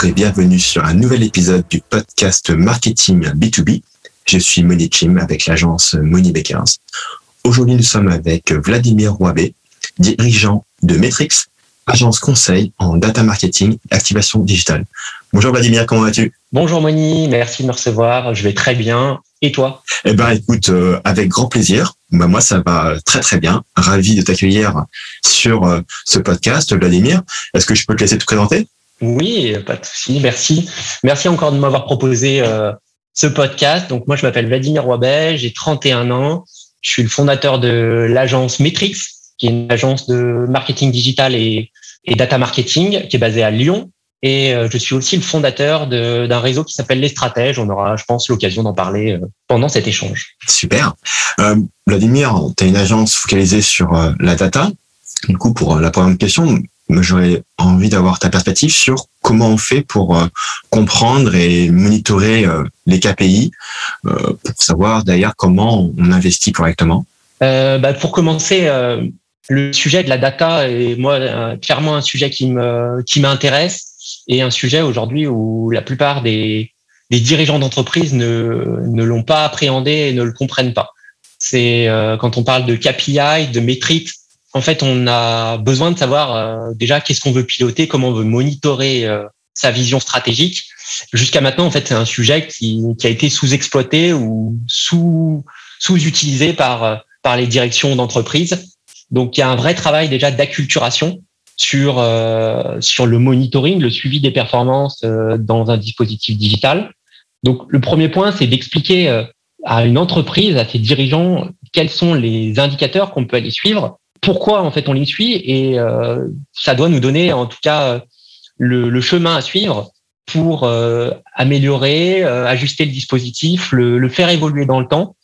Bonjour et bienvenue sur un nouvel épisode du podcast Marketing B2B. Je suis Moni Chim avec l'agence Money Bakers. Aujourd'hui, nous sommes avec Vladimir Roibé, dirigeant de Metrix, agence conseil en data marketing et activation digitale. Bonjour Vladimir, comment vas-tu? Bonjour Moni, merci de me recevoir. Je vais très bien. Et toi? Eh ben, écoute, euh, avec grand plaisir. Bah, moi, ça va très très bien. Ravi de t'accueillir sur euh, ce podcast, Vladimir. Est-ce que je peux te laisser te présenter? Oui, pas de souci. Merci. Merci encore de m'avoir proposé euh, ce podcast. Donc moi, je m'appelle Vladimir Roibet, j'ai 31 ans. Je suis le fondateur de l'agence Metrix, qui est une agence de marketing digital et, et data marketing qui est basée à Lyon. Et euh, je suis aussi le fondateur d'un réseau qui s'appelle Les Stratèges. On aura, je pense, l'occasion d'en parler euh, pendant cet échange. Super. Euh, Vladimir, tu as une agence focalisée sur euh, la data. Du coup, pour la première question, j'aurais envie d'avoir ta perspective sur comment on fait pour comprendre et monitorer les KPI, pour savoir d'ailleurs comment on investit correctement. bah, pour commencer, le sujet de la data est moi clairement un sujet qui me qui m'intéresse et un sujet aujourd'hui où la plupart des, dirigeants d'entreprise ne, ne l'ont pas appréhendé et ne le comprennent pas. C'est euh, quand on parle de KPI, de métriques, en fait, on a besoin de savoir euh, déjà qu'est-ce qu'on veut piloter, comment on veut monitorer euh, sa vision stratégique. Jusqu'à maintenant, en fait, c'est un sujet qui, qui a été sous-exploité ou sous sous-utilisé par par les directions d'entreprise. Donc, il y a un vrai travail déjà d'acculturation sur euh, sur le monitoring, le suivi des performances euh, dans un dispositif digital. Donc le premier point, c'est d'expliquer euh, à une entreprise, à ses dirigeants, quels sont les indicateurs qu'on peut aller suivre, pourquoi en fait on les suit, et ça doit nous donner en tout cas le, chemin à suivre pour améliorer, ajuster le dispositif, le, faire évoluer dans le temps.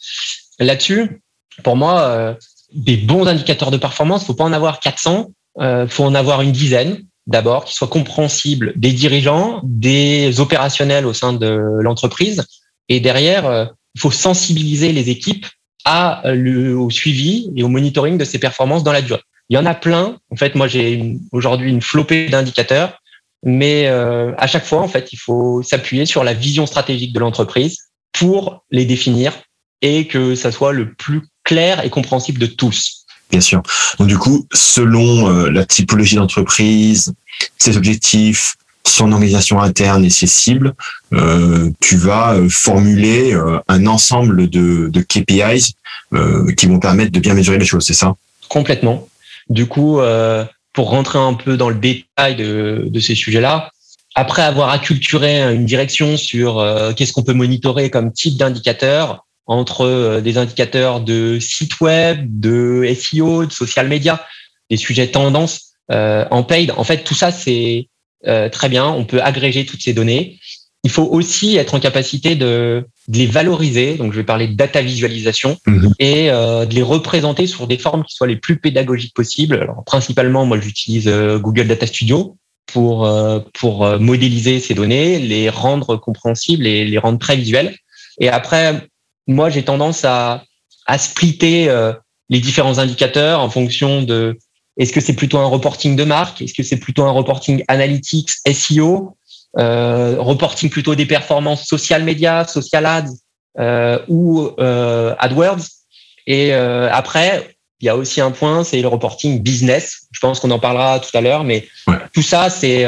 Là-dessus, pour moi, des bons indicateurs de performance, faut pas en avoir 400, euh, faut en avoir une dizaine d'abord, qui soient compréhensibles des dirigeants, des opérationnels au sein de l'entreprise. Et derrière, euh, il faut sensibiliser les équipes au suivi et au monitoring de ces performances dans la durée. Il y en a plein. En fait, moi, j'ai aujourd'hui une flopée d'indicateurs, mais euh, à chaque fois, en fait, il faut s'appuyer sur la vision stratégique de l'entreprise pour les définir et que ça soit le plus clair et compréhensible de tous. Bien sûr. Donc du coup, selon euh, la typologie d'entreprise, ses objectifs, son organisation interne et ses cibles, euh, tu vas euh, formuler euh, un ensemble de, KPIs qui vont permettre de bien mesurer les choses, c'est ça? Complètement. Du coup, pour rentrer un peu dans le détail de, de ces sujets-là, après avoir acculturé une direction sur qu'est-ce qu'on peut monitorer comme type d'indicateur, entre des indicateurs de site web, de SEO, de social media, des sujets tendance euh, en paid. En fait, tout ça, c'est euh, très bien. On peut agréger toutes ces données. Il faut aussi être en capacité de, de les valoriser. Donc, je vais parler de data visualisation mhm. et de les représenter sur des formes qui soient les plus pédagogiques possibles. Alors, principalement, moi, j'utilise Google Data Studio pour pour modéliser ces données, les rendre compréhensibles et les rendre très visuelles. Et après, moi, j'ai tendance à, à splitter euh, les différents indicateurs en fonction de est-ce que c'est plutôt un reporting de marque, est-ce que c'est plutôt un reporting analytics, SEO, euh, reporting plutôt des performances social media, social ads euh, ou euh, AdWords? Et euh, après, il y a aussi un point, c'est le reporting business. Je pense qu'on en parlera tout à l'heure, mais tout ça, c'est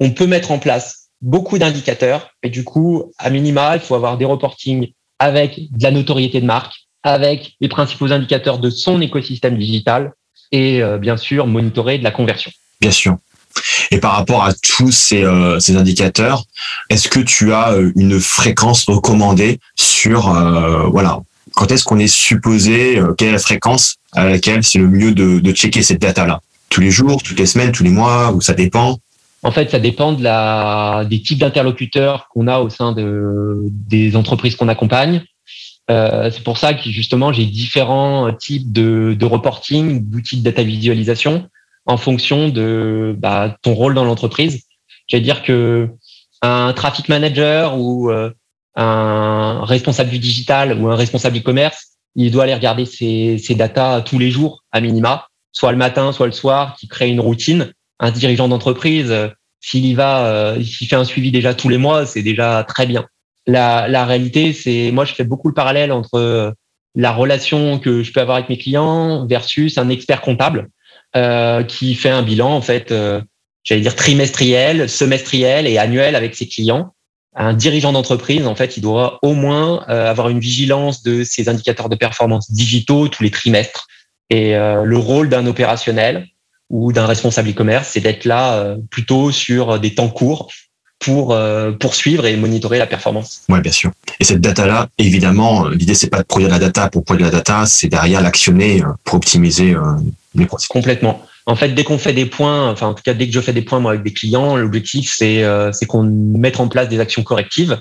on peut mettre en place beaucoup d'indicateurs et du coup, à minima, il faut avoir des reportings avec de la notoriété de marque, avec les principaux indicateurs de son écosystème digital et euh, bien sûr monitorer de la conversion. Bien sûr. Et par rapport à tous ces, euh, ces indicateurs, est-ce que tu as euh, une fréquence recommandée sur voilà quand est-ce qu'on est supposé quelle est la fréquence à laquelle c'est le mieux de, de checker cette data là Tous les jours, toutes les semaines, tous les mois ou ça dépend? En fait, ça dépend de la, des types d'interlocuteurs qu'on a au sein de, des entreprises qu'on accompagne. Euh, c'est pour ça que justement, j'ai différents types de, de reporting, d'outils de data visualisation en fonction de bah, ton rôle dans l'entreprise. Je vais dire que un traffic manager ou euh, un responsable du digital ou un responsable du commerce, il doit aller regarder ses, ses datas tous les jours à minima, soit le matin, soit le soir, qui crée une routine un dirigeant d'entreprise, s'il y va, s'il fait un suivi déjà tous les mois, c'est déjà très bien. La, réalité, c'est moi, je fais beaucoup le parallèle entre la relation que je peux avoir avec mes clients versus un expert comptable euh, qui fait un bilan en fait, euh, j'allais dire trimestriel, semestriel et annuel avec ses clients. Un dirigeant d'entreprise, en fait, il doit au moins euh, avoir une vigilance de ses indicateurs de performance digitaux tous les trimestres. Et le rôle d'un opérationnel ou d'un responsable e-commerce, c'est d'être là plutôt sur des temps courts pour euh, poursuivre et monitorer la performance. Oui, bien sûr. Et cette data-là, évidemment, euh, l'idée c'est pas de produire la data pour produire la data, c'est derrière l'actionner euh, pour optimiser les processus. Complètement. En fait, dès qu'on fait des points, enfin en tout cas dès que je fais des points moi avec des clients, l'objectif c'est c'est qu'on mette en place des actions correctives,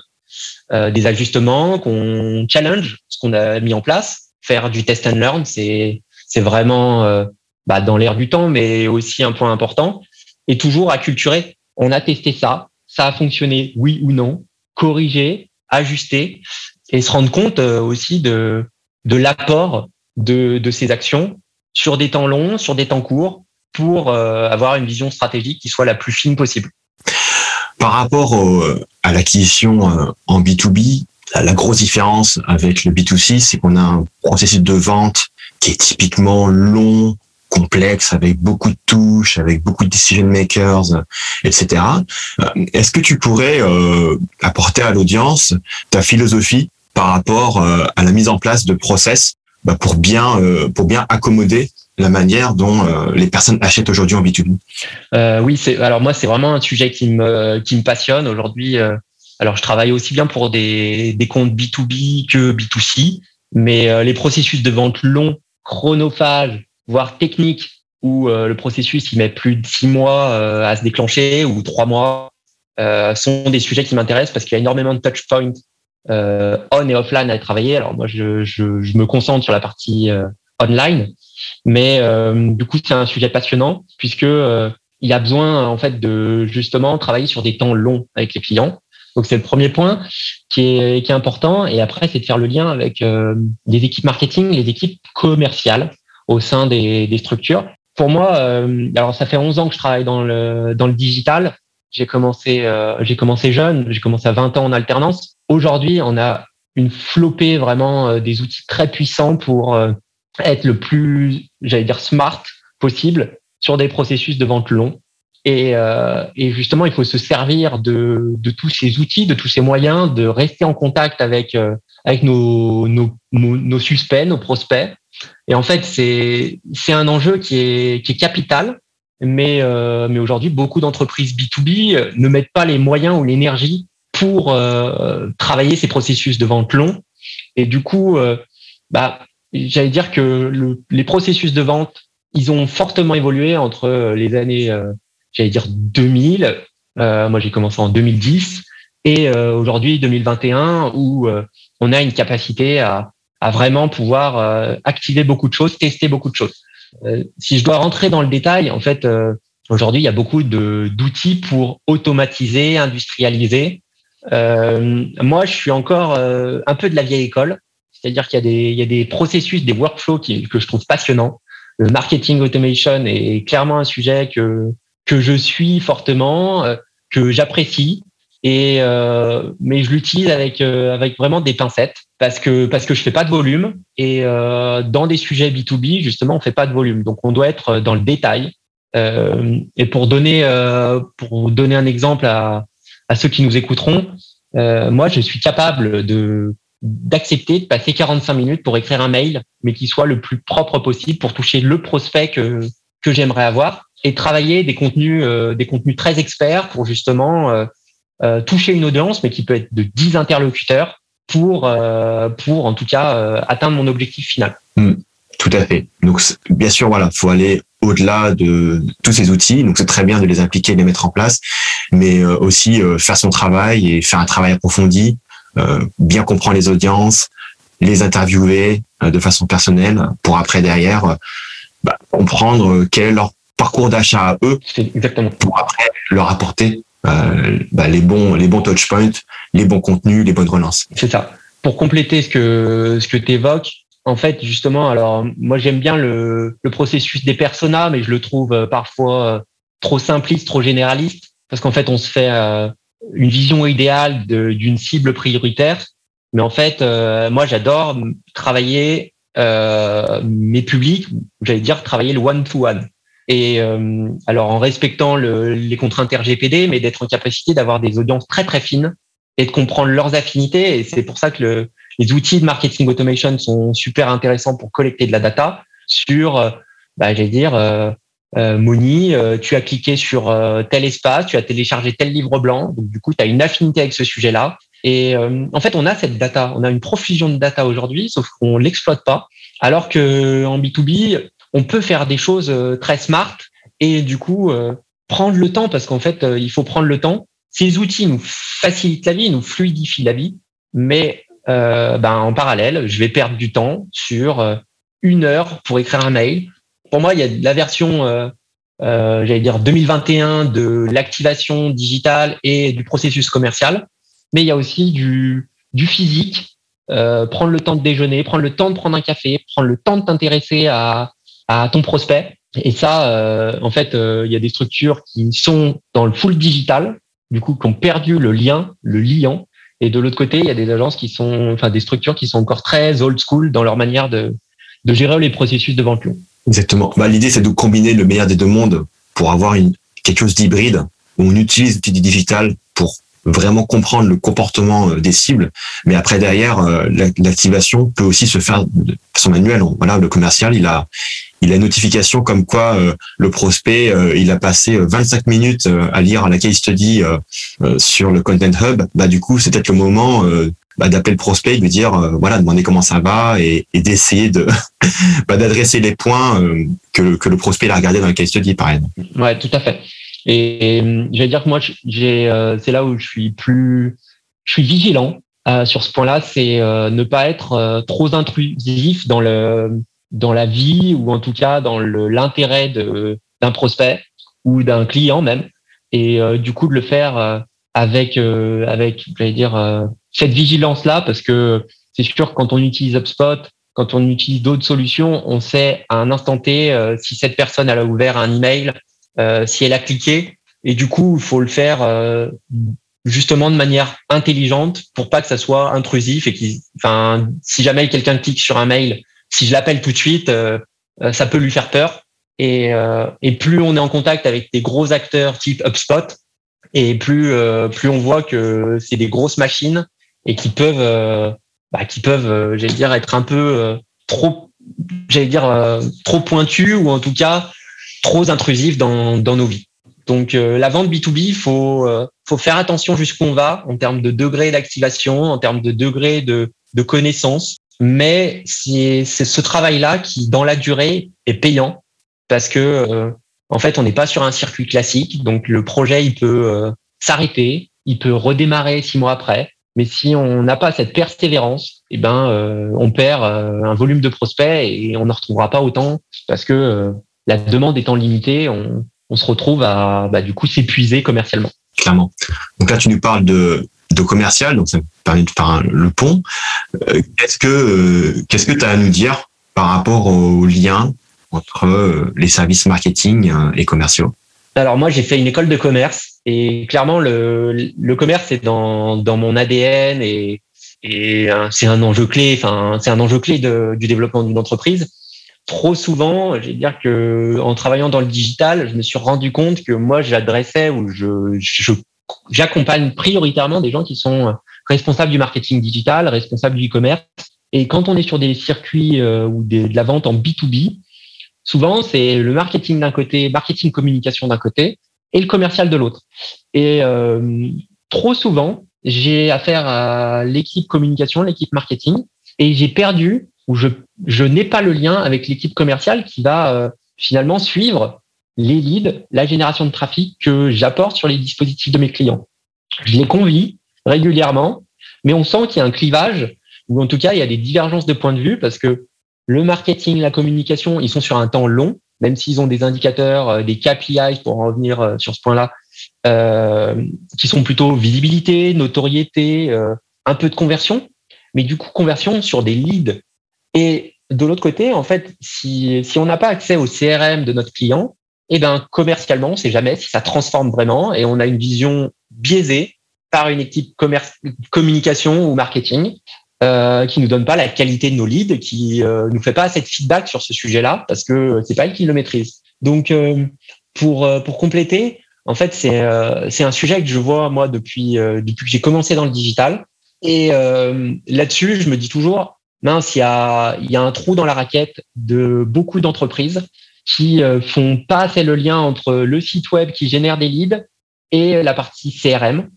des ajustements, qu'on challenge ce qu'on a mis en place, faire du test and learn, c'est c'est vraiment bah, dans l'air du temps, mais aussi un point important, et toujours acculturer. On a testé ça, ça a fonctionné, oui ou non, corriger, ajuster et se rendre compte euh, aussi de, de l'apport de, de ces actions sur des temps longs, sur des temps courts, pour euh, avoir une vision stratégique qui soit la plus fine possible. Par rapport à l'acquisition euh, en B2B, la grosse différence avec le B2C, c'est qu'on a un processus de vente qui est typiquement long, complexe, avec beaucoup de touches, avec beaucoup de decision makers, etc. Euh, est-ce que tu pourrais euh, apporter à l'audience ta philosophie par rapport euh, à la mise en place de process bah, pour bien pour bien accommoder la manière dont les personnes achètent aujourd'hui en B2B Oui, c'est alors moi c'est vraiment un sujet qui me qui me passionne aujourd'hui. alors je travaille aussi bien pour des des comptes B2B que B2C, mais les processus de vente longs, chronophages voire technique, où euh, le processus il met plus de six mois euh, à se déclencher ou trois mois, euh, sont des sujets qui m'intéressent parce qu'il y a énormément de touch points on et offline à travailler. Alors moi, je, me concentre sur la partie online, mais du coup, c'est un sujet passionnant puisque il y a besoin en fait de justement travailler sur des temps longs avec les clients. Donc c'est le premier point qui est, qui est important. Et après, c'est de faire le lien avec les équipes marketing, les équipes commerciales au sein des, des structures. Pour moi, euh, alors ça fait 11 ans que je travaille dans le dans le digital. J'ai commencé euh, j'ai commencé jeune, j'ai commencé à 20 ans en alternance. Aujourd'hui, on a une flopée vraiment euh, des outils très puissants pour être le plus, j'allais dire smart possible sur des processus de vente longs. Et, et, justement, il faut se servir de, de, tous ces outils, de tous ces moyens, de rester en contact avec, avec nos, nos, nos suspects, nos prospects, et en fait, c'est un enjeu qui est qui est capital, mais euh, mais aujourd'hui, beaucoup d'entreprises B2B euh, ne mettent pas les moyens ou l'énergie pour euh, travailler ces processus de vente longs. Et du coup, bah, j'allais dire que le, les processus de vente, ils ont fortement évolué entre les années, j'allais dire 2000. moi, j'ai commencé en 2010 et aujourd'hui 2021 où on a une capacité à à vraiment pouvoir euh, activer beaucoup de choses, tester beaucoup de choses. Euh, si je dois rentrer dans le détail, en fait, euh, aujourd'hui, il y a beaucoup d'outils pour automatiser, industrialiser. moi, je suis encore un peu de la vieille école, c'est-à-dire qu'il y a des il y a des processus, des workflows qui, que je trouve passionnants. Le marketing automation est clairement un sujet que que je suis fortement, que j'apprécie et euh, mais je l'utilise avec euh, avec vraiment des pincettes parce que parce que je fais pas de volume et euh, dans des sujets B2B justement on fait pas de volume. Donc on doit être dans le détail. Euh, et pour donner euh, pour donner un exemple à à ceux qui nous écouteront moi je suis capable de d'accepter de passer 45 minutes pour écrire un mail mais qui soit le plus propre possible pour toucher le prospect que que j'aimerais avoir et travailler des contenus des contenus très experts pour justement euh, toucher une audience, mais qui peut être de 10 interlocuteurs pour, euh, pour en tout cas euh, atteindre mon objectif final. Hmm, tout à fait. Donc bien sûr, voilà, faut aller au-delà de tous ces outils. Donc c'est très bien de les appliquer, de les mettre en place, mais aussi faire son travail et faire un travail approfondi, bien comprendre les audiences, les interviewer de façon personnelle pour après derrière bah, comprendre quel est leur parcours d'achat à eux, exactement. pour après leur apporter euh, bah, les bons les bons touchpoints, les bons contenus, les bonnes relances. C'est ça. Pour compléter ce que ce que tu évoques, en fait, justement, alors moi j'aime bien le, le processus des personas, mais je le trouve euh, parfois euh, trop simpliste, trop généraliste. parce qu'en fait, on se fait une vision idéale d'une cible prioritaire. Mais en fait, moi, j'adore travailler mes publics, j'allais dire travailler le one-to-one. Et alors en respectant les contraintes RGPD, mais d'être en capacité d'avoir des audiences très très fines et de comprendre leurs affinités. Et c'est pour ça que le, les outils de marketing automation sont super intéressants pour collecter de la data sur, euh, bah, j'allais dire, euh, euh, Moni, euh, tu as cliqué sur tel espace, tu as téléchargé tel livre blanc, donc du coup, tu as une affinité avec ce sujet-là. Et en fait, on a cette data, on a une profusion de data aujourd'hui, sauf qu'on l'exploite pas. Alors que en B2B, on peut faire des choses très smart et du coup prendre le temps, parce qu'en fait, il faut prendre le temps ces outils nous facilitent la vie, nous fluidifient la vie, mais euh, ben, en parallèle, je vais perdre du temps sur euh, une heure pour écrire un mail. Pour moi, il y a la version, euh, euh j'allais dire 2021 de l'activation digitale et du processus commercial, mais il y a aussi du, du physique, euh, prendre le temps de déjeuner, prendre le temps de prendre un café, prendre le temps de t'intéresser à, à ton prospect. Et ça, en fait, il y a des structures qui sont dans le full digital, du coup, qui ont perdu le lien, le liant. Et de l'autre côté, il y a des agences qui sont, enfin, des structures qui sont encore très old school dans leur manière de, de gérer les processus de vente Exactement. Bah, l'idée, c'est de combiner le meilleur des deux mondes pour avoir quelque chose d'hybride où on utilise l'outil digital pour vraiment comprendre le comportement euh, des cibles. Mais après, derrière, euh, l'activation peut aussi se faire de façon manuelle. Voilà, le commercial, il a, il a notification comme quoi euh, le prospect, il a passé 25 minutes à lire la case study sur le Content Hub. Bah, du coup, c'est peut-être le moment bah, d'appeler le prospect, de lui dire, voilà, demander comment ça va et, et d'essayer de bah, d'adresser les points que, que le prospect a regardé dans la case study, par exemple. Ouais, tout à fait. Et euh, je vais dire que moi, j'ai, euh, c'est là où je suis plus, je suis vigilant euh, sur ce point-là, c'est ne pas être trop intrusif dans le dans la vie ou en tout cas dans l'intérêt d'un prospect ou d'un client même, et du coup de le faire avec avec, j'allais dire cette vigilance là, parce que c'est sûr que quand on utilise HubSpot, quand on utilise d'autres solutions, on sait à un instant T si cette personne elle a ouvert un email euh, si elle a cliqué. Et du coup, il faut le faire euh, justement de manière intelligente pour pas que ça soit intrusif et qui, enfin, si jamais quelqu'un clique sur un mail, si je l'appelle tout de suite, euh, ça peut lui faire peur. Et, et, plus on est en contact avec des gros acteurs type HubSpot, et plus plus on voit que c'est des grosses machines et qui peuvent bah, qui peuvent j'allais dire être un peu trop j'allais dire trop pointus ou en tout cas trop intrusif dans, dans nos vies. Donc euh, la vente B2B, faut euh, faut faire attention jusqu'où on va en termes de degré d'activation, en termes de degré de, de connaissance. Mais c'est ce travail-là qui, dans la durée, est payant parce que euh, en fait, on n'est pas sur un circuit classique. Donc le projet, il peut s'arrêter, il peut redémarrer six mois après. Mais si on n'a pas cette persévérance, eh ben, on perd un volume de prospects et on ne retrouvera pas autant parce que la demande étant limitée, on, se retrouve à bah, du coup s'épuiser commercialement. Clairement. Donc là, tu nous parles de, de commercial, donc ça me permet de faire le pont. Euh, qu'est-ce que euh, qu'est-ce que tu as à nous dire par rapport au lien entre euh, les services marketing et commerciaux? Alors moi, j'ai fait une école de commerce et clairement le, le commerce est dans, dans mon ADN et, et c'est un enjeu clé. Enfin, c'est un enjeu clé du développement d'une entreprise trop souvent, je vais dire que en travaillant dans le digital, je me suis rendu compte que moi, j'adressais ou je, j'accompagne prioritairement des gens qui sont responsables du marketing digital, responsables du e-commerce. Et quand on est sur des circuits euh, ou de la vente en B2B, souvent c'est le marketing d'un côté, marketing communication d'un côté et le commercial de l'autre. Et euh, trop souvent, j'ai affaire à l'équipe communication, l'équipe marketing, et j'ai perdu où je, n'ai pas le lien avec l'équipe commerciale qui va euh, finalement suivre les leads, la génération de trafic que j'apporte sur les dispositifs de mes clients. Je les convie régulièrement, mais on sent qu'il y a un clivage, ou en tout cas, il y a des divergences de points de vue parce que le marketing, la communication, ils sont sur un temps long, même s'ils ont des indicateurs, euh, des KPIs pour en revenir euh, sur ce point-là, euh, qui sont plutôt visibilité, notoriété, un peu de conversion, mais du coup conversion sur des leads et de l'autre côté, en fait, si, si on n'a pas accès au CRM de notre client, eh ben commercialement, on sait jamais si ça transforme vraiment et on a une vision biaisée par une équipe communication ou marketing euh, qui nous donne pas la qualité de nos leads, qui euh, nous fait pas assez de feedback sur ce sujet-là parce que c'est pas elle qui le maîtrise. Donc euh, pour euh, pour compléter, en fait c'est euh, c'est un sujet que je vois moi depuis depuis que j'ai commencé dans le digital et là-dessus je me dis toujours mince il y a il y a un trou dans la raquette de beaucoup d'entreprises qui font pas assez le lien entre le site web qui génère des leads et la partie CRM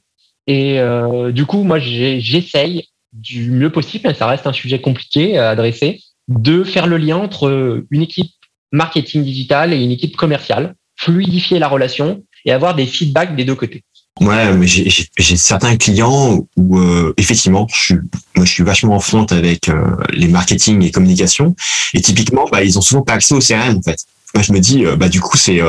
et euh, du coup, moi, j'essaye du mieux possible, mais ça reste un sujet compliqué à adresser, de faire le lien entre une équipe marketing digital et une équipe commerciale, fluidifier la relation et avoir des feedbacks des deux côtés. Ouais, mais j'ai certains clients où euh, effectivement, je suis, moi, je suis vachement en front avec euh, les marketing et communication, et typiquement, bah, ils ont souvent pas accès au CRM en fait. Moi, je me dis, bah du coup, c'est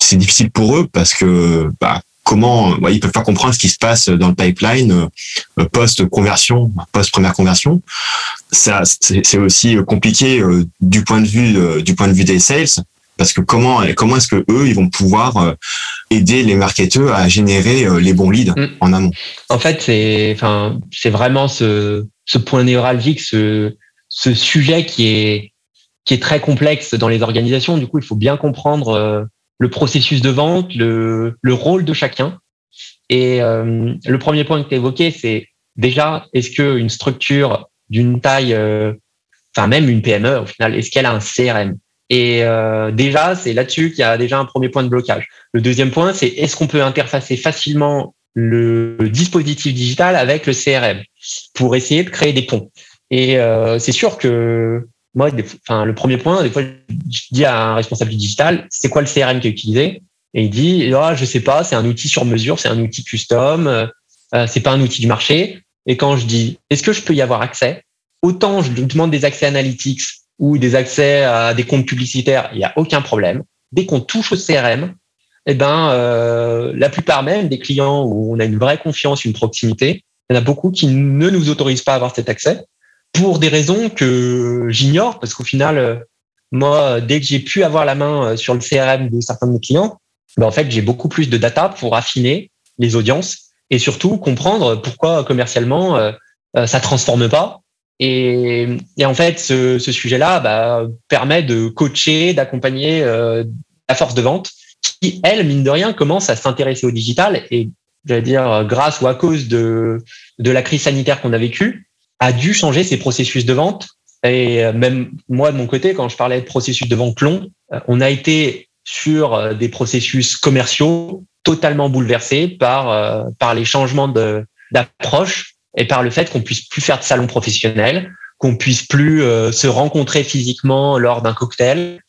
c'est difficile pour eux parce que bah, comment ouais, ils peuvent pas comprendre ce qui se passe dans le pipeline euh, post conversion, post première conversion. Ça, c'est aussi compliqué euh, du point de vue euh, du point de vue des sales parce que comment comment est-ce que eux ils vont pouvoir aider les marketeurs à générer les bons leads mm. en amont? En fait, c'est enfin c'est vraiment ce ce point névralgique, ce ce sujet qui est qui est très complexe dans les organisations. Du coup, il faut bien comprendre le processus de vente, le, le rôle de chacun. Et euh, le premier point que tu évoqué, c'est déjà, est-ce qu'une structure d'une taille, euh, enfin même une PME au final, est-ce qu'elle a un CRM Et euh, déjà, c'est là-dessus qu'il y a déjà un premier point de blocage. Le deuxième point, c'est est-ce qu'on peut interfacer facilement le dispositif digital avec le CRM pour essayer de créer des ponts? Et c'est sûr que moi, le premier point, des fois, je dis à un responsable du digital, c'est quoi le CRM qui est utilisé? Et il dit, ah, je sais pas, c'est un outil sur mesure, c'est un outil custom, euh, c'est pas un outil du marché. Et quand je dis, est-ce que je peux y avoir accès? Autant je demande des accès analytics ou des accès à des comptes publicitaires, il n'y a aucun problème. Dès qu'on touche au CRM, eh ben, euh, la plupart même des clients où on a une vraie confiance, une proximité, il y en a beaucoup qui ne nous autorisent pas à avoir cet accès pour des raisons que j'ignore, parce qu'au final, euh, moi, dès que j'ai pu avoir la main euh, sur le CRM de certains de mes clients, ben en fait, j'ai beaucoup plus de data pour affiner les audiences et surtout comprendre pourquoi commercialement euh, ça transforme pas. Et, et en fait, ce, ce sujet-là bah, permet de coacher, d'accompagner la force de vente qui, elle, mine de rien, commence à s'intéresser au digital et, j'allais dire, grâce ou à cause de, de la crise sanitaire qu'on a vécue, a dû changer ses processus de vente. Et euh, même moi, de mon côté, quand je parlais de processus de vente long, euh, on a été sur euh, des processus commerciaux totalement bouleversés par, par les changements d'approche et par le fait qu'on puisse plus faire de salon professionnel, qu'on puisse plus se rencontrer physiquement lors d'un cocktail.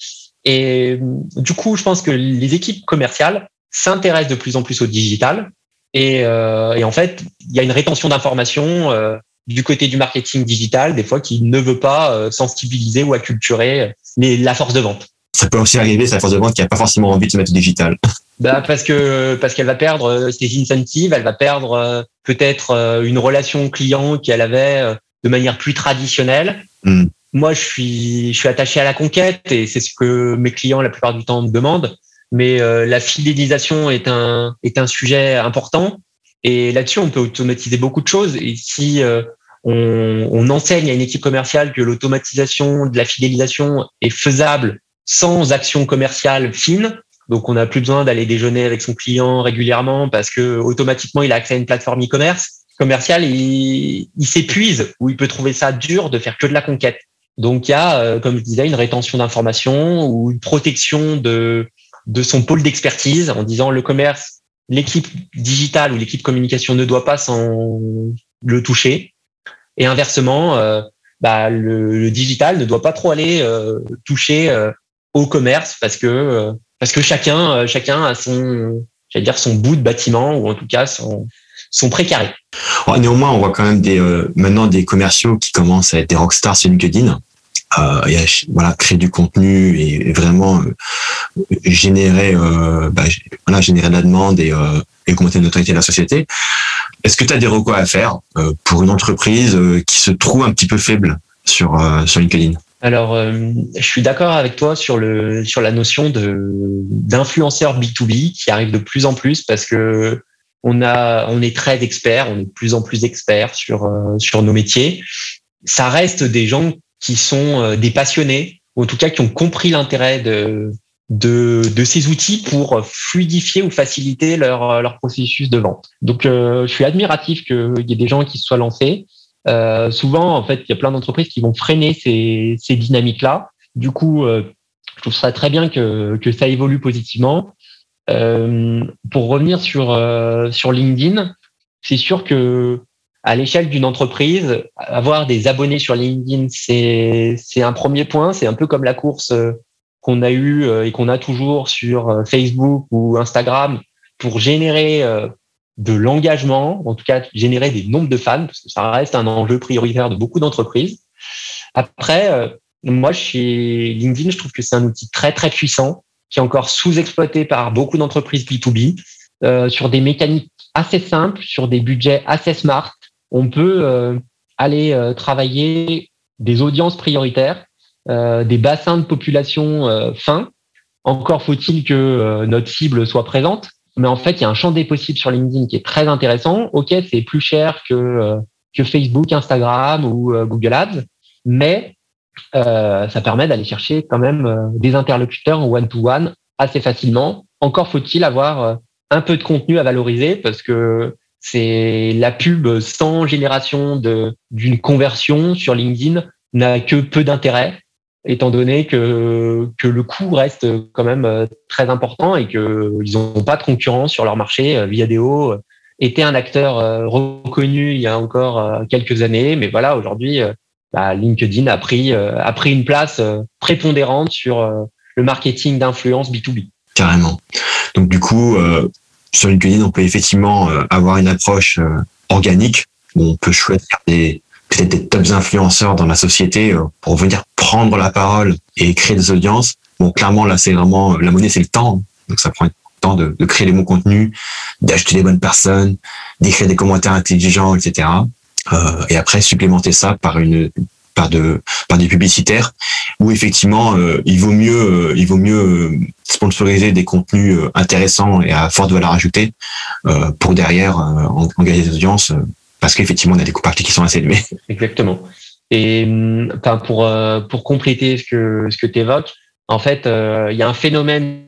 Et du coup, je pense que les équipes commerciales s'intéressent de plus en plus au digital. Et, et en fait, il y a une rétention d'informations du côté du marketing digital, des fois, qui ne veut pas euh, sensibiliser ou acculturer les, la force de vente. Ça peut aussi arriver, c'est la force de vente qui n'a pas forcément envie de se mettre au digital. Bah parce que parce qu'elle va perdre euh, ses incentives, elle va perdre euh, peut-être une relation client qu'elle avait de manière plus traditionnelle. Hmm. Moi, je suis je suis attaché à la conquête et c'est ce que mes clients la plupart du temps me demandent. Mais la fidélisation est un est un sujet important et là-dessus on peut automatiser beaucoup de choses. Et si on, enseigne à une équipe commerciale que l'automatisation de la fidélisation est faisable sans action commerciale fine. Donc, on n'a plus besoin d'aller déjeuner avec son client régulièrement parce que automatiquement, il a accès à une plateforme e-commerce commerciale. Il, il s'épuise ou il peut trouver ça dur de faire que de la conquête. Donc, il y a, euh, comme je disais, une rétention d'informations ou une protection de, de son pôle d'expertise en disant le commerce, l'équipe digitale ou l'équipe communication ne doit pas s'en le toucher. Et inversement, euh, bah, le, digital ne doit pas trop aller euh, toucher euh, au commerce parce que parce que chacun chacun a son j'allais dire son bout de bâtiment ou en tout cas son son précaré. néanmoins, on voit quand même des maintenant des commerciaux qui commencent à être des rockstars sur LinkedIn. Euh, et voilà créer du contenu et, vraiment générer bah, voilà générer de la demande et, et augmenter la notoriété de la société. Est-ce que tu as des recours à faire euh, pour une entreprise euh, qui se trouve un petit peu faible sur, euh, sur LinkedIn? Alors, je suis d'accord avec toi sur le sur la notion de d'influenceur B2B qui arrive de plus en plus parce que on a on est très experts, on est de plus en plus experts sur sur nos métiers. Ça reste des gens qui sont des passionnés, ou en tout cas qui ont compris l'intérêt de de, de ces outils pour fluidifier ou faciliter leur, leur processus de vente. Donc, euh, je suis admiratif qu'il y ait des gens qui se soient lancés. Euh, souvent, en fait, il y a plein d'entreprises qui vont freiner ces, ces dynamiques-là. Du coup, euh, je trouve ça très bien que, que ça évolue positivement. Euh, pour revenir sur, euh, sur LinkedIn, c'est sûr que à l'échelle d'une entreprise, avoir des abonnés sur LinkedIn, c'est un premier point. C'est un peu comme la course qu'on a eu euh, et qu'on a toujours sur euh, Facebook ou Instagram pour générer euh, de l'engagement, en tout cas générer des nombres de fans, parce que ça reste un enjeu prioritaire de beaucoup d'entreprises. Après, moi, chez LinkedIn, je trouve que c'est un outil très, très puissant, qui est encore sous-exploité par beaucoup d'entreprises B2B, euh, sur des mécaniques assez simples, sur des budgets assez smart. On peut euh, aller travailler des audiences prioritaires euh, des bassins de population euh, fins. Encore faut-il que euh, notre cible soit présente. Mais en fait, il y a un champ des possibles sur LinkedIn qui est très intéressant. OK, c'est plus cher que, que Facebook, Instagram ou Google Ads, mais ça permet d'aller chercher quand même des interlocuteurs en one-to-one assez facilement. Encore faut-il avoir un peu de contenu à valoriser parce que c'est la pub sans génération d'une conversion sur LinkedIn n'a que peu d'intérêt étant donné que, que le coût reste quand même euh, très important et qu'ils n'ont pas de concurrence sur leur marché. Euh, Viadeo euh, était un acteur reconnu il y a encore quelques années, mais voilà, aujourd'hui, bah, LinkedIn a pris, a pris une place prépondérante sur le marketing d'influence B2B. Carrément. Donc du coup, sur LinkedIn, on peut effectivement avoir une approche organique où on peut choisir des, peut-être des top influenceurs dans la société euh, pour venir prendre la parole et créer des audiences. Bon, clairement, là, c'est vraiment la monnaie, c'est le temps. Donc, ça prend le temps de, de créer les bons contenus, d'acheter les bonnes personnes, d'écrire des commentaires intelligents, etc. Euh, et après, supplémenter ça par une par de par des publicitaires où effectivement euh, il vaut mieux euh, il vaut mieux sponsoriser des contenus intéressants et à forte valeur ajoutée pour derrière engager des audiences parce qu'effectivement, on a des coûts parties qui sont assez élevés. Exactement. Et enfin, pour, euh, compléter ce que, ce que tu évoques, en fait, euh, il y a un phénomène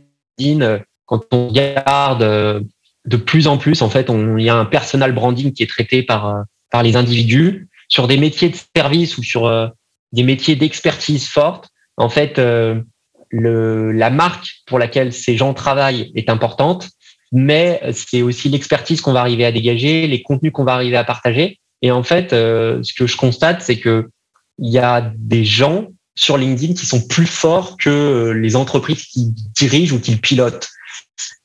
quand on regarde euh, de plus en plus, en fait, il y a un personal branding qui est traité par les individus sur des métiers de service ou sur des métiers d'expertise forte. En fait, le, la marque pour laquelle ces gens travaillent est importante mais c'est aussi l'expertise qu'on va arriver à dégager, les contenus qu'on va arriver à partager. Et en fait, euh, ce que je constate, c'est que il y a des gens sur LinkedIn qui sont plus forts que les entreprises qui dirigent ou qui pilotent.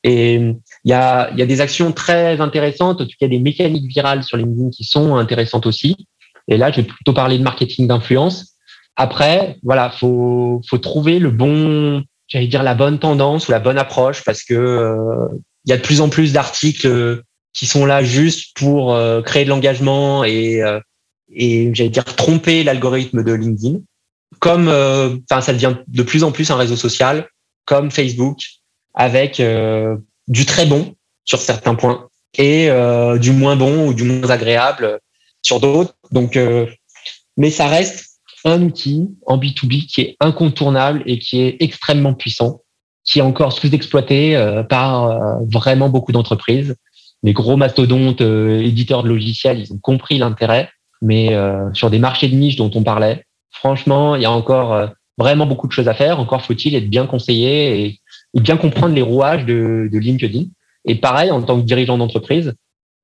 Et il y a, y a des actions très intéressantes, en tout cas des mécaniques virales sur LinkedIn qui sont intéressantes aussi. Et là, je vais plutôt parler de marketing d'influence. Après, voilà, faut, faut trouver le bon, j'allais dire la bonne tendance ou la bonne approche parce que euh, il y a de plus en plus d'articles euh, qui sont là juste pour euh, créer de l'engagement et, euh, et j'allais dire tromper l'algorithme de LinkedIn. Comme, enfin, ça devient de plus en plus un réseau social, comme Facebook, avec du très bon sur certains points et du moins bon ou du moins agréable sur d'autres. Donc, mais ça reste un outil en B2B qui est incontournable et qui est extrêmement puissant qui est encore sous-exploité euh, par euh, vraiment beaucoup d'entreprises. Les gros mastodontes euh, éditeurs de logiciels, ils ont compris l'intérêt, mais sur des marchés de niche dont on parlait, franchement, il y a encore vraiment beaucoup de choses à faire. Encore faut-il être bien conseillé et, bien comprendre les rouages de, de, LinkedIn. Et pareil, en tant que dirigeant d'entreprise, euh,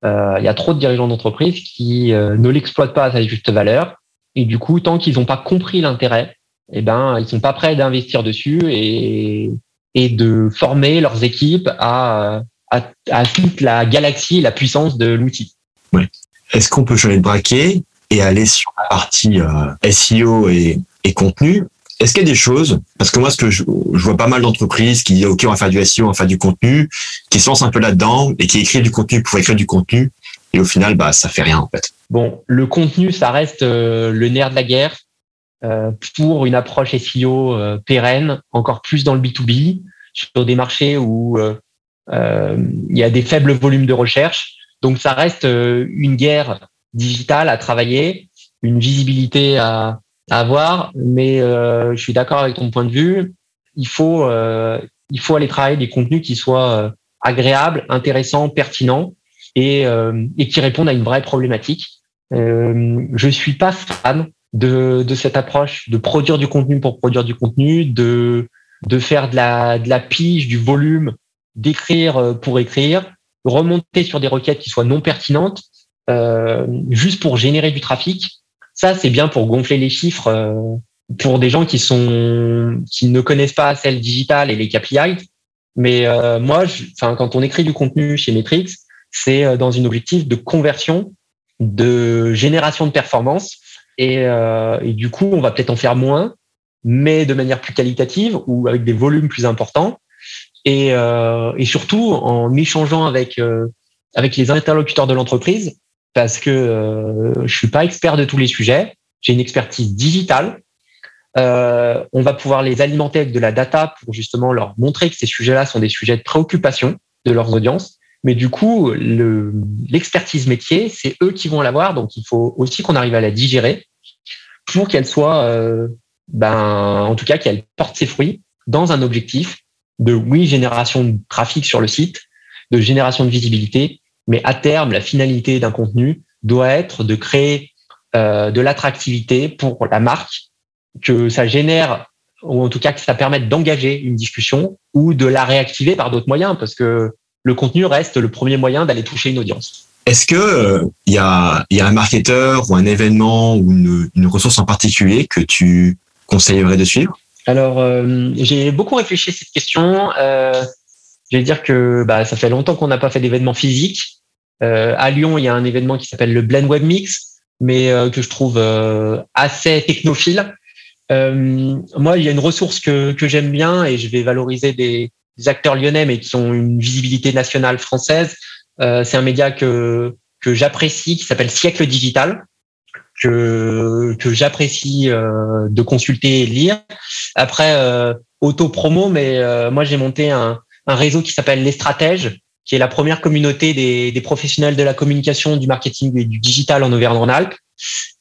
il y a trop de dirigeants d'entreprise qui ne l'exploitent pas à sa juste valeur. Et du coup, tant qu'ils n'ont pas compris l'intérêt, eh ben, ils sont pas prêts d'investir dessus et, de former leurs équipes à toute la galaxie et la puissance de l'outil. Oui. Est-ce qu'on peut changer de braquet et aller sur la partie euh, SEO et, et contenu Est-ce qu'il y a des choses Parce que moi, ce que je, je vois pas mal d'entreprises qui disent OK, on va faire du SEO, on va faire du contenu, qui se lancent un peu là-dedans et qui écrivent du contenu pour écrire du contenu. Et au final, bah, ça fait rien en fait. Bon, le contenu, ça reste euh, le nerf de la guerre. pour une approche SEO pérenne, encore plus dans le B2B, sur des marchés où il y a des faibles volumes de recherche. Donc ça reste une guerre digitale à travailler, une visibilité à, à avoir, mais je suis d'accord avec ton point de vue. Il faut, il faut aller travailler des contenus qui soient agréables, intéressants, pertinents et, et qui répondent à une vraie problématique. Euh, je suis pas fan de, de cette approche de produire du contenu pour produire du contenu, de, de faire de la, de la pige, du volume, d'écrire euh, pour écrire, remonter sur des requêtes qui soient non pertinentes, euh, juste pour générer du trafic. Ça, c'est bien pour gonfler les chiffres euh, pour des gens qui sont qui ne connaissent pas assez le digital et les KPI. Mais euh, moi, enfin, quand on écrit du contenu chez Metrix, c'est dans une objectif de conversion de génération de performance. Et, euh, et du coup, on va peut-être en faire moins, mais de manière plus qualitative ou avec des volumes plus importants. Et, euh, et surtout en échangeant avec, euh, avec les interlocuteurs de l'entreprise, parce que euh, je suis pas expert de tous les sujets, j'ai une expertise digitale. Euh, on va pouvoir les alimenter avec de la data pour justement leur montrer que ces sujets-là sont des sujets de préoccupation de leurs audiences mais du coup, l'expertise métier, c'est eux qui vont l'avoir. Donc, il faut aussi qu'on arrive à la digérer pour qu'elle soit, euh, ben, en tout cas, qu'elle porte ses fruits dans un objectif de, oui, génération de trafic sur le site, de génération de visibilité, mais à terme, la finalité d'un contenu doit être de créer euh, de l'attractivité pour la marque, que ça génère, ou en tout cas que ça permette d'engager une discussion ou de la réactiver par d'autres moyens, parce que le contenu reste le premier moyen d'aller toucher une audience. Est-ce que il euh, y, a, y, a, un marketeur ou un événement ou une, une, ressource en particulier que tu conseillerais de suivre? Alors, euh, j'ai beaucoup réfléchi à cette question. Euh, je vais dire que bah, ça fait longtemps qu'on n'a pas fait d'événement physique. Euh, à Lyon, il y a un événement qui s'appelle le Blend Web Mix, mais euh, que je trouve assez technophile. moi, il y a une ressource que, que j'aime bien et je vais valoriser des, acteurs lyonnais, mais qui ont une visibilité nationale française. Euh, c'est un média que, que j'apprécie, qui s'appelle Siècle Digital, que, que j'apprécie euh, de consulter et lire. Après, euh, auto-promo, mais euh, moi j'ai monté un, un réseau qui s'appelle Les Stratèges, qui est la première communauté des, professionnels de la communication, du marketing et du digital en Auvergne-Rhône-Alpes.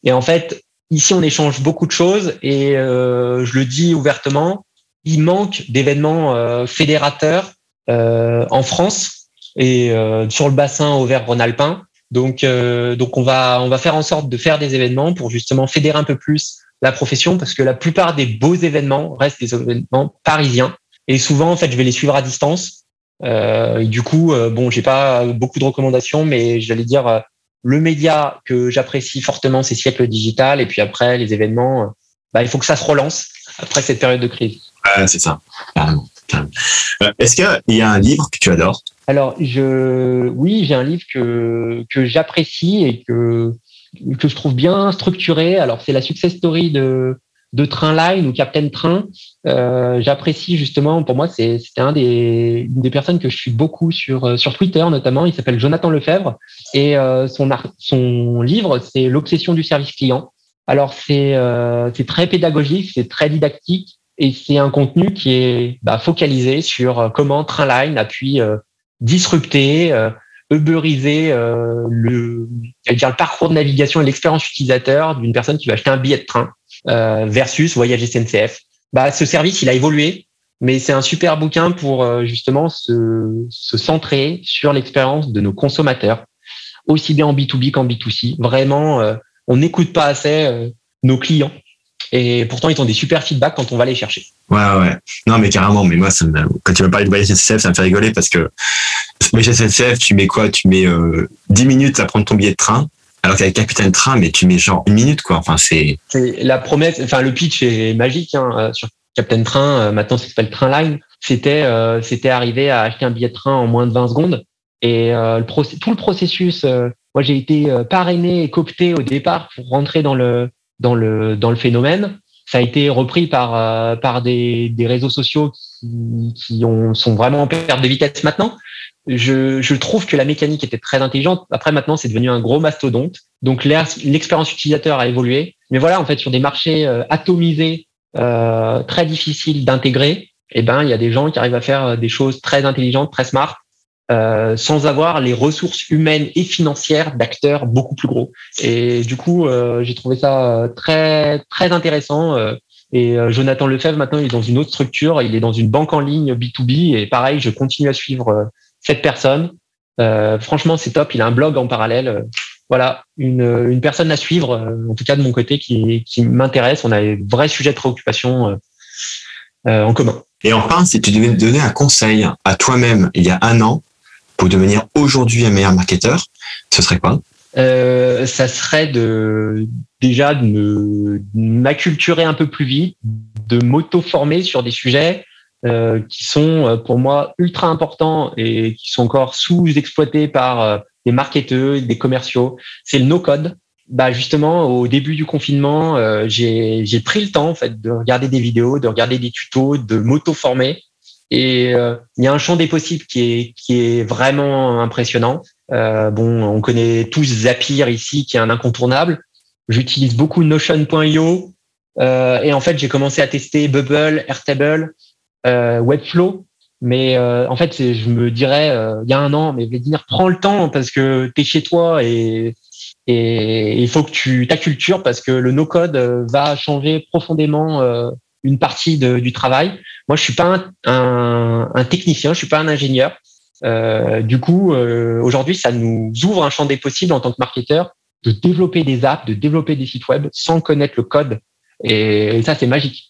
Et en fait, ici, on échange beaucoup de choses et euh, je le dis ouvertement, il manque d'événements euh, fédérateurs euh, en France et euh, sur le bassin Auvergne-Rhône-Alpin. Donc, donc on va on va faire en sorte de faire des événements pour justement fédérer un peu plus la profession parce que la plupart des beaux événements restent des événements parisiens et souvent en fait je vais les suivre à distance. Euh, et du coup, bon, j'ai pas beaucoup de recommandations, mais j'allais dire le média que j'apprécie fortement, c'est Siècle Digital. Et puis après, les événements, bah, il faut que ça se relance après cette période de crise. C'est ça, euh, Est-ce qu'il y a un livre que tu adores? Alors, je, oui, j'ai un livre que, que j'apprécie et que, que je trouve bien structuré. Alors, c'est la success story de, de Trainline ou Captain Train. Euh, j'apprécie justement, pour moi, c'est un des, une des personnes que je suis beaucoup sur, sur Twitter notamment. Il s'appelle Jonathan Lefebvre et euh, son, son livre, c'est L'obsession du service client. Alors, c'est euh, très pédagogique, c'est très didactique et c'est un contenu qui est bah, focalisé sur euh, comment Trainline a pu euh, disrupter, euh, uberiser euh, le, dire, le parcours de navigation et l'expérience utilisateur d'une personne qui va acheter un billet de train euh, versus voyage SNCF. Bah, ce service, il a évolué, mais c'est un super bouquin pour justement se, centrer sur l'expérience de nos consommateurs, aussi bien en B2B qu'en B2C. Vraiment, on n'écoute pas assez nos clients et pourtant, ils ont des super feedbacks quand on va les chercher. Ouais, ouais. Non, mais carrément. Mais moi, quand tu me parles de voyage SNCF, ça me fait rigoler parce que voyage SNCF, tu mets quoi? Tu mets euh, 10 minutes à prendre ton billet de train. Alors qu'avec Capitaine Train, mais tu mets genre une minute, quoi. Enfin, c'est. La promesse, enfin, le pitch est magique hein, euh, sur Captain Train. Euh, maintenant, ça s'appelle Trainline. C'était, euh, c'était arrivé à acheter un billet de train en moins de 20 secondes. Et euh, le tout le processus, moi, j'ai été parrainé et coopté au départ pour rentrer dans le dans le, dans le phénomène. Ça a été repris par, euh, par des, des réseaux sociaux qui, qui ont, sont vraiment en perte de vitesse maintenant. Je, je trouve que la mécanique était très intelligente. Après, maintenant, c'est devenu un gros mastodonte. Donc, l'expérience utilisateur a évolué. Mais voilà, en fait, sur des marchés atomisés, très difficiles d'intégrer, eh ben, il y a des gens qui arrivent à faire des choses très intelligentes, très smart, euh, sans avoir les ressources humaines et financières d'acteurs beaucoup plus gros. Et du coup, euh, j'ai trouvé ça très très intéressant. Euh, et Jonathan Lefebvre, maintenant, il est dans une autre structure. Il est dans une banque en ligne B2B. Et pareil, je continue à suivre cette personne. franchement, c'est top. Il a un blog en parallèle. voilà, une, une personne à suivre, en tout cas de mon côté, qui, qui m'intéresse. On a des vrais sujets de préoccupation en commun. Et enfin, si tu devais donner un conseil à toi-même il y a un an, pour devenir aujourd'hui un meilleur marketeur, ce serait quoi? Euh, ça serait de déjà de m'acculturer un peu plus vite, de m'auto-former sur des sujets euh, qui sont euh, pour moi ultra importants et qui sont encore sous-exploités par des marketeurs, des commerciaux. C'est le no-code. Bah justement, au début du confinement, j'ai pris le temps en fait de regarder des vidéos, de regarder des tutos, de m'auto-former et euh, il y a un champ des possibles qui est, qui est vraiment impressionnant. Euh, bon, on connaît tous Zapier ici, qui est un incontournable. J'utilise beaucoup Notion.io. Euh, et en fait, j'ai commencé à tester Bubble, Airtable, euh, Webflow. Mais euh, en fait, je me dirais, il y a un an, mais Vladimir, prends le temps parce que tu es chez toi et, et il faut que tu t'accultures parce que le no-code va changer profondément une partie de, du travail. Moi, je suis pas un, un, technicien, je suis pas un ingénieur. Euh, du coup, euh, aujourd'hui, ça nous ouvre un champ des possibles en tant que marketeur de développer des apps, de développer des sites web sans connaître le code. Et, ça, c'est magique.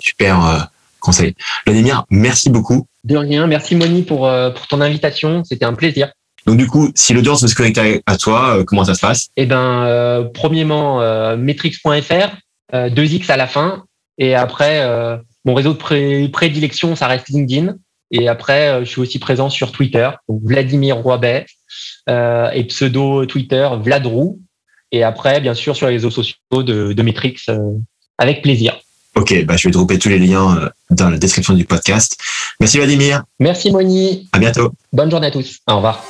Super euh, conseil. Vladimir, merci beaucoup. De rien. Merci Moni pour, euh, pour ton invitation. C'était un plaisir. Donc du coup, si l'audience veut se connecter à toi, euh, comment ça se passe? Eh ben, premièrement, metrix.fr, 2x à la fin, et après, euh, mon réseau de prédilection, ça reste LinkedIn. Et après, euh, je suis aussi présent sur Twitter, donc Vladimir Roibet, euh, et pseudo Twitter Vladrou. Et après, bien sûr, sur les réseaux sociaux de, de Matrix, avec plaisir. Ok, bah je vais dropper tous les liens dans la description du podcast. Merci Vladimir. Merci Moni. À bientôt. Bonne journée à tous. Au revoir.